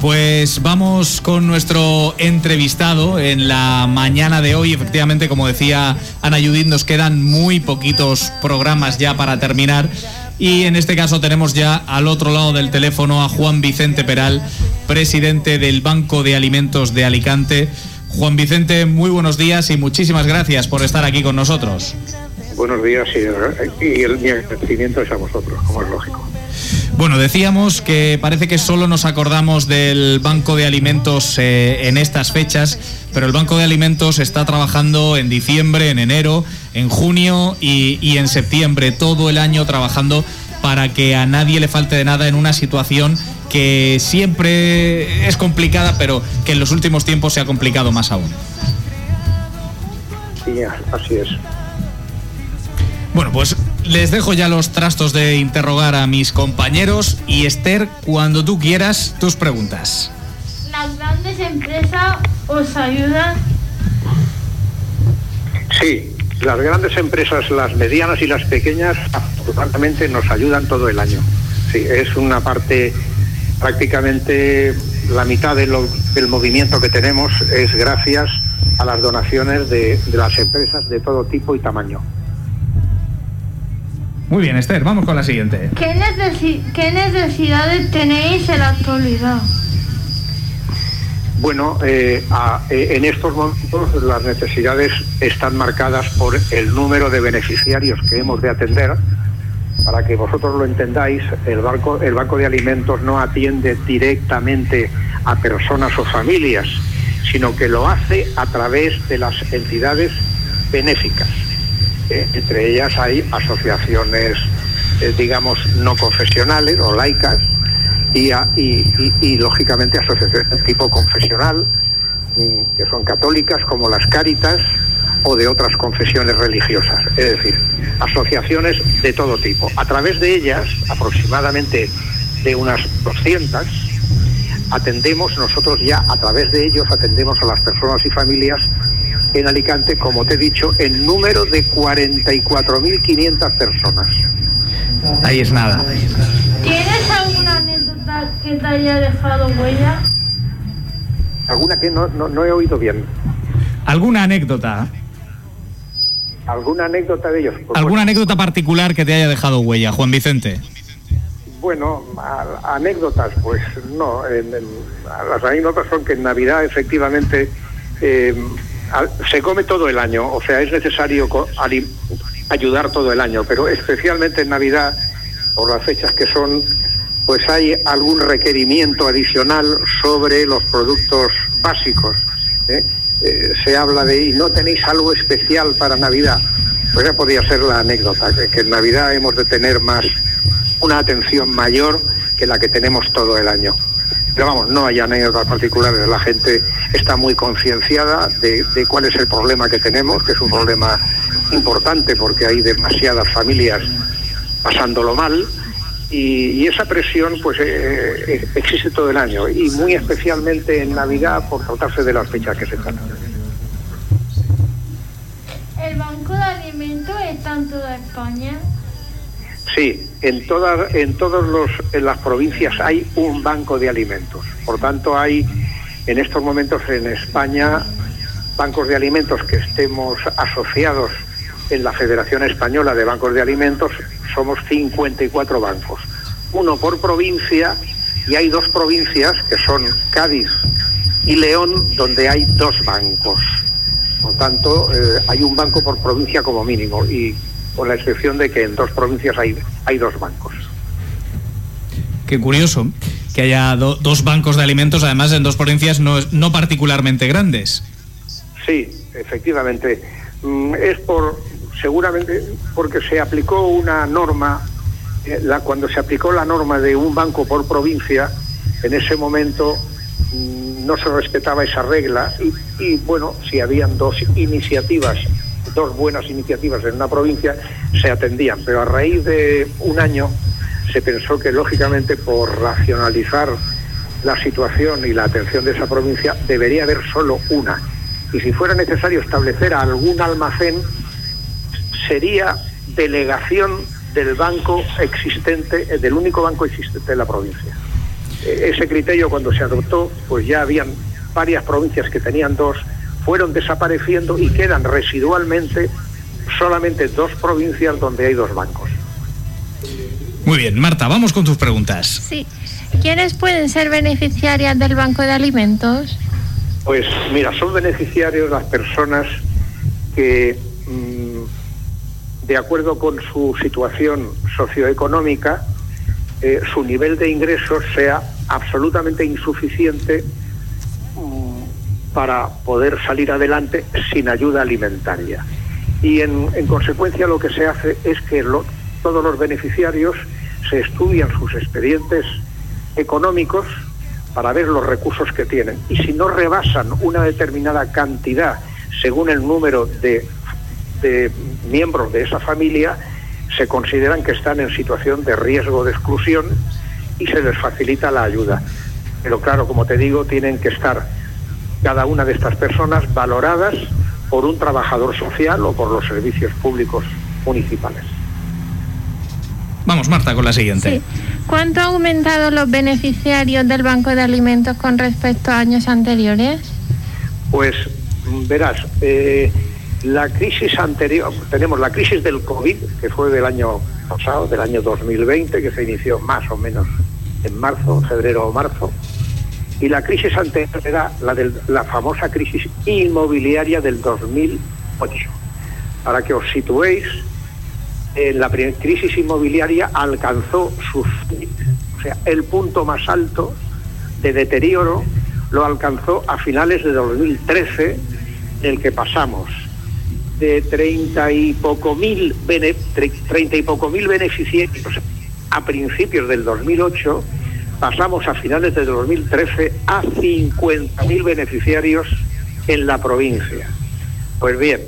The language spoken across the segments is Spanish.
Pues vamos con nuestro entrevistado en la mañana de hoy. Efectivamente, como decía Ana Judith, nos quedan muy poquitos programas ya para terminar. Y en este caso tenemos ya al otro lado del teléfono a Juan Vicente Peral, presidente del Banco de Alimentos de Alicante. Juan Vicente, muy buenos días y muchísimas gracias por estar aquí con nosotros. Buenos días y, mi agradecimiento es a vosotros, como es lógico. Bueno, decíamos que parece que solo nos acordamos del Banco de Alimentos eh, en estas fechas, pero el Banco de Alimentos está trabajando en diciembre, en enero, en junio y, y en septiembre, todo el año trabajando para que a nadie le falte de nada en una situación que siempre es complicada, pero que en los últimos tiempos se ha complicado más aún. Sí, así es. Bueno, pues les dejo ya los trastos de interrogar a mis compañeros y Esther, cuando tú quieras, tus preguntas. ¿Las grandes empresas os ayudan? Sí, las grandes empresas, las medianas y las pequeñas, afortunadamente nos ayudan todo el año. Sí, es una parte prácticamente la mitad de lo- del movimiento que tenemos es gracias a las donaciones de, de las empresas de todo tipo y tamaño. Muy bien, Esther, vamos con la siguiente. ¿Qué, necesi- qué necesidades tenéis en la actualidad? Bueno, eh, a- eh, en estos momentos las necesidades están marcadas por el número de beneficiarios que hemos de atender. Para que vosotros lo entendáis, el banco, el banco de alimentos no atiende directamente a personas o familias, sino que lo hace a través de las entidades benéficas. Eh, entre ellas hay asociaciones, eh, digamos, no confesionales o laicas, y, y- y, lógicamente asociaciones de tipo confesional, mm, que son católicas como las Cáritas o de otras confesiones religiosas, es decir, asociaciones de todo tipo. A través de ellas, aproximadamente de unas 200, atendemos nosotros ya, a través de ellos, atendemos a las personas y familias en Alicante, como te he dicho, en número de 44.500 personas. Ahí es nada. ¿Tienes alguna anécdota que te haya dejado huella? ¿Alguna que no, no, no he oído bien? ¿Alguna anécdota? ¿Alguna anécdota de ellos? Pues ¿Alguna bueno, anécdota particular que te haya dejado huella, Juan Vicente? Bueno, a- anécdotas, pues no. en- en- las anécdotas son que en Navidad efectivamente eh, se come todo el año, o sea, es necesario ayudar todo el año, pero especialmente en Navidad, por las fechas que son, pues hay algún requerimiento adicional sobre los productos básicos. ¿eh? Eh, se habla de, ¿y no tenéis algo especial para Navidad? Pues ya podría ser la anécdota, que en Navidad hemos de tener más una atención mayor que la que tenemos todo el año. Pero vamos, no hay anécdotas particulares, la gente está muy concienciada de, cuál es el problema que tenemos, que es un problema importante porque hay demasiadas familias pasándolo mal y, y esa presión pues eh, eh, existe todo el año y muy especialmente en Navidad por tratarse de las fechas que se tratan. ¿El Banco de Alimentos está en toda España? Sí, en todas en todos los en las provincias hay un banco de alimentos. Por tanto, hay en estos momentos en España bancos de alimentos que estemos asociados en la Federación Española de Bancos de Alimentos, somos 54 bancos, uno por provincia y hay dos provincias que son Cádiz y León donde hay dos bancos. Por tanto, eh, hay un banco por provincia como mínimo y con la excepción de que en dos provincias hay, hay dos bancos. Qué curioso que haya do- dos bancos de alimentos, además en dos provincias no, no particularmente grandes. Sí, efectivamente. Mm, Es por, seguramente, porque se aplicó una norma eh, la, cuando se aplicó la norma de un banco por provincia, en ese momento mm, no se respetaba esa regla y, y, bueno, si habían dos iniciativas, dos buenas iniciativas en una provincia, se atendían. Pero a raíz de un año se pensó que lógicamente por racionalizar la situación y la atención de esa provincia debería haber solo una. Y si fuera necesario establecer algún almacén, sería delegación del banco existente, eh, del único banco existente en la provincia. Eh, ese criterio cuando se adoptó, pues ya habían varias provincias que tenían dos, fueron desapareciendo y quedan residualmente solamente dos provincias donde hay dos bancos. Muy bien, Marta, vamos con tus preguntas. Sí. ¿Quiénes pueden ser beneficiarias del Banco de Alimentos? Pues mira, son beneficiarios las personas que mmm, de acuerdo con su situación socioeconómica, eh, su nivel de ingresos sea absolutamente insuficiente para poder salir adelante sin ayuda alimentaria. Y en, en consecuencia lo que se hace es que todos los beneficiarios se estudian sus expedientes económicos para ver los recursos que tienen. Y si no rebasan una determinada cantidad según el número de miembros de esa familia, se consideran que están en situación de riesgo de exclusión y se les facilita la ayuda. Pero claro, como te digo, tienen que estar cada una de estas personas valoradas por un trabajador social o por los servicios públicos municipales. Vamos, Marta, con la siguiente. Sí. ¿Cuánto han aumentado los beneficiarios del Banco de Alimentos con respecto a años anteriores? Pues verás, eh, la crisis anterior, tenemos la crisis del COVID, que fue del año pasado, del año 2020, que se inició más o menos en marzo, febrero o marzo, y la crisis anterior era la, de la famosa crisis inmobiliaria del 2008. Para que os situéis, en la crisis inmobiliaria alcanzó sus o sea, el punto más alto de deterioro lo alcanzó a finales de 2013, en el que pasamos de 30 y poco mil, bene, 30 y poco mil beneficiarios a principios del 2008, pasamos a finales de 2013 a 50 mil beneficiarios en la provincia. Pues bien,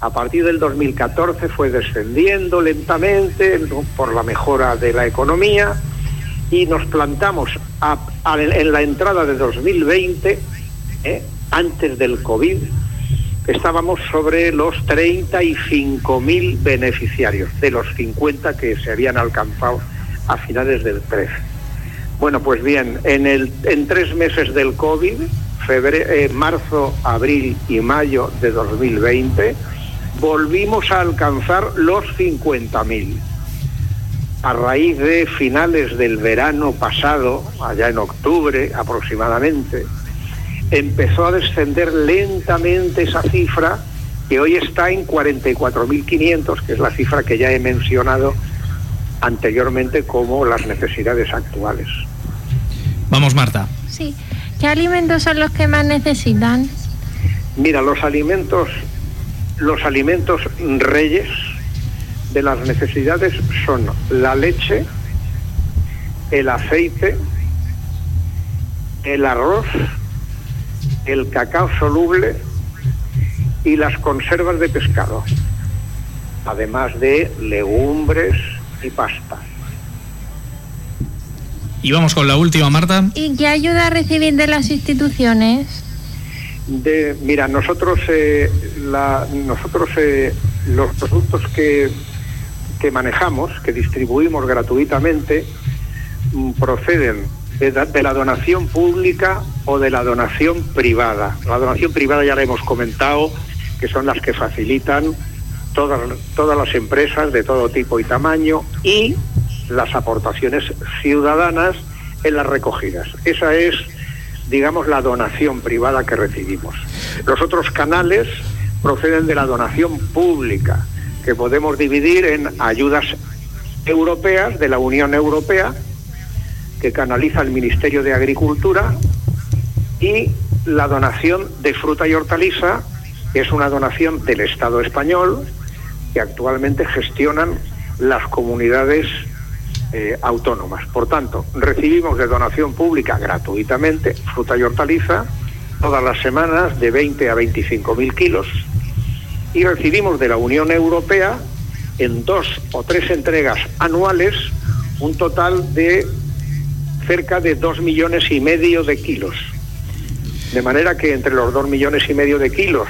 a partir del 2014 fue descendiendo lentamente por la mejora de la economía y nos plantamos en la entrada de 2020, eh, antes del COVID, estábamos sobre los 35 mil beneficiarios de los 50 que se habían alcanzado a finales del 13. Bueno, pues bien, en, el, en tres meses del COVID, febrero, eh, marzo, abril y mayo de 2020, volvimos a alcanzar los 50.000. A raíz de finales del verano pasado, allá en octubre aproximadamente, empezó a descender lentamente esa cifra que hoy está en 44.500, que es la cifra que ya he mencionado anteriormente como las necesidades actuales. Vamos, Marta. Sí. ¿Qué alimentos son los que más necesitan? Mira, los alimentos los alimentos reyes de las necesidades son la leche, el aceite, el arroz, el cacao soluble y las conservas de pescado, además de legumbres y pastas. Y vamos con la última, Marta. ¿Y qué ayuda a recibir de las instituciones? De, mira, nosotros, eh, la, nosotros eh, los productos que, que, manejamos, que distribuimos gratuitamente, mm, proceden de, de, la donación pública o de la donación privada. La donación privada ya la hemos comentado, que son las que facilitan todas, las empresas de todo tipo y tamaño y las aportaciones ciudadanas en las recogidas. Esa es digamos, la donación privada que recibimos. Los otros canales proceden de la donación pública, que podemos dividir en ayudas europeas de la Unión Europea, que canaliza el Ministerio de Agricultura, y la donación de fruta y hortaliza, que es una donación del Estado español, que actualmente gestionan las comunidades eh, autónomas. Por tanto, recibimos de donación pública gratuitamente fruta y hortaliza todas las semanas de 20 a 25 mil kilos y recibimos de la Unión Europea en dos o tres entregas anuales un total de cerca de dos millones y medio de kilos. De manera que entre los dos millones y medio de kilos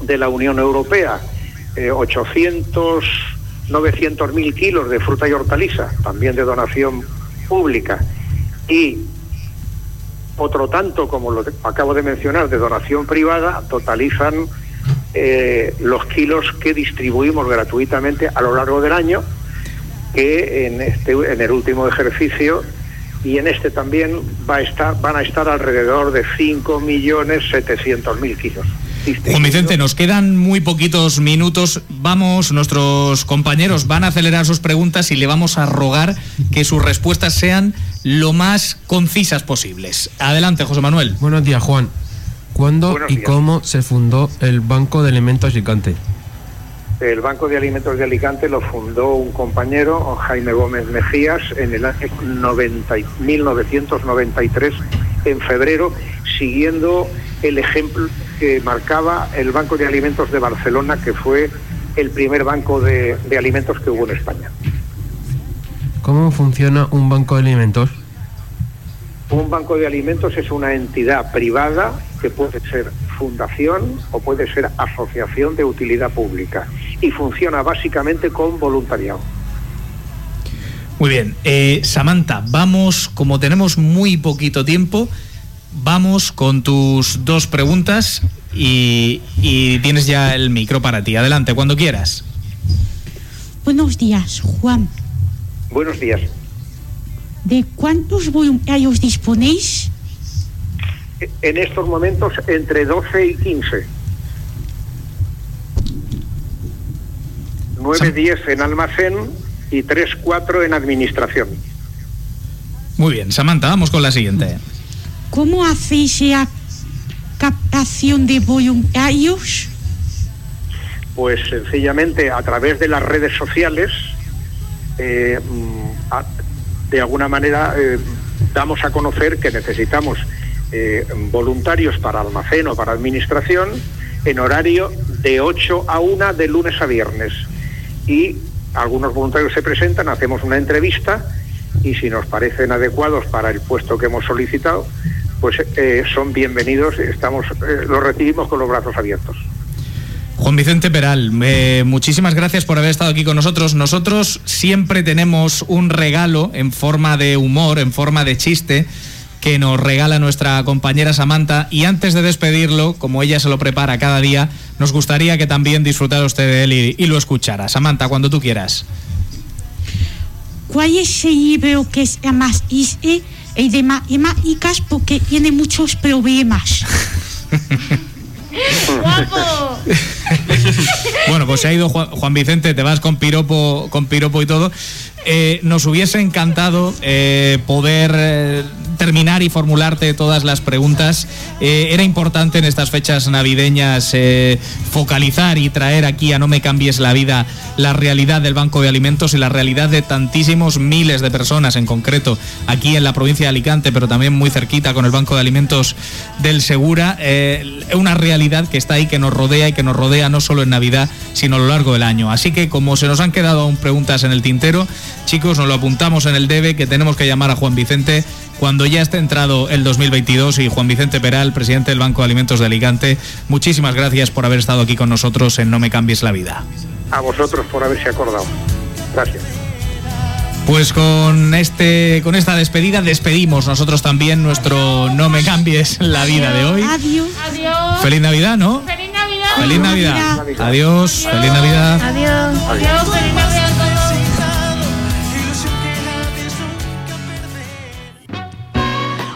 de la Unión Europea, eh, 800, 900 mil kilos de fruta y hortaliza, también de donación pública, y otro tanto, como lo acabo de mencionar, de donación privada, totalizan eh, los kilos que distribuimos gratuitamente a lo largo del año, que en, este, en el último ejercicio y en este también va a estar, van a estar alrededor de 5.700.000 kilos. Juan Vicente, nos quedan muy poquitos minutos. Vamos, nuestros compañeros van a acelerar sus preguntas y le vamos a rogar que sus respuestas sean lo más concisas posibles. Adelante, José Manuel. Buenos días, Juan. ¿Cuándo Buenos y días. cómo se fundó el Banco de Alimentos Alicante? El Banco de Alimentos de Alicante lo fundó un compañero, Jaime Gómez Mejías, en el año 90 y- 1993, en febrero, siguiendo el ejemplo que marcaba el Banco de Alimentos de Barcelona, que fue el primer banco de, de alimentos que hubo en España. ¿Cómo funciona un banco de alimentos? Un banco de alimentos es una entidad privada que puede ser fundación o puede ser asociación de utilidad pública y funciona básicamente con voluntariado. Muy bien. Eh, Samantha, vamos, como tenemos muy poquito tiempo, vamos con tus dos preguntas y, y tienes ya el micro para ti. Adelante, cuando quieras. Buenos días, Juan. Buenos días. ¿De cuántos voluntarios disponéis? En estos momentos entre 12 y 15. 9, 10 en almacén y 3, 4 en administración. Muy bien, Samantha, vamos con la siguiente. ¿Cómo hacéis la captación de voluntarios? Pues sencillamente a través de las redes sociales, eh, mm, de alguna manera eh, damos a conocer que necesitamos eh, voluntarios para almacén o para administración en horario de 8 a 1 de lunes a viernes. Y algunos voluntarios se presentan, hacemos una entrevista y si nos parecen adecuados para el puesto que hemos solicitado, pues eh, son bienvenidos, estamos, eh, los recibimos con los brazos abiertos. Juan Vicente Peral, eh, muchísimas gracias por haber estado aquí con nosotros. Nosotros siempre tenemos un regalo en forma de humor, en forma de chiste, que nos regala nuestra compañera Samantha. Y antes de despedirlo, como ella se lo prepara cada día, nos gustaría que también disfrutara usted de él y, y lo escuchara. Samantha, cuando tú quieras. ¿Cuál es el libro que es más easy? El de matemáticas porque tiene muchos problemas. ¡Guapo! Bueno, pues se ha ido Juan, Juan Vicente, te vas con piropo, con piropo y todo. Eh, nos hubiese encantado eh, poder eh, terminar y formularte todas las preguntas. Era importante en estas fechas navideñas focalizar y traer aquí a No me cambies la vida la realidad del Banco de Alimentos y la realidad de tantísimos miles de personas en concreto aquí en la provincia de Alicante, pero también muy cerquita con el Banco de Alimentos del Segura. Eh, una realidad que está ahí, que nos rodea y que nos rodea no solo en Navidad, sino a lo largo del año. Así que como se nos han quedado aún preguntas en el tintero, chicos, nos lo apuntamos en el debe que tenemos que llamar a Juan Vicente cuando ya esté entrado el 2022 y Juan Vicente Peral, presidente del Banco de Alimentos de Alicante, muchísimas gracias por haber estado aquí con nosotros en No me cambies la vida. A vosotros por haberse acordado. Gracias. Pues con este con esta despedida despedimos nosotros también nuestro No me cambies la vida de hoy. Adiós. Adiós. Feliz Navidad, ¿no? ¡Feliz Navidad! Feliz Navidad. Adiós, feliz Navidad. Adiós. Adiós, feliz Navidad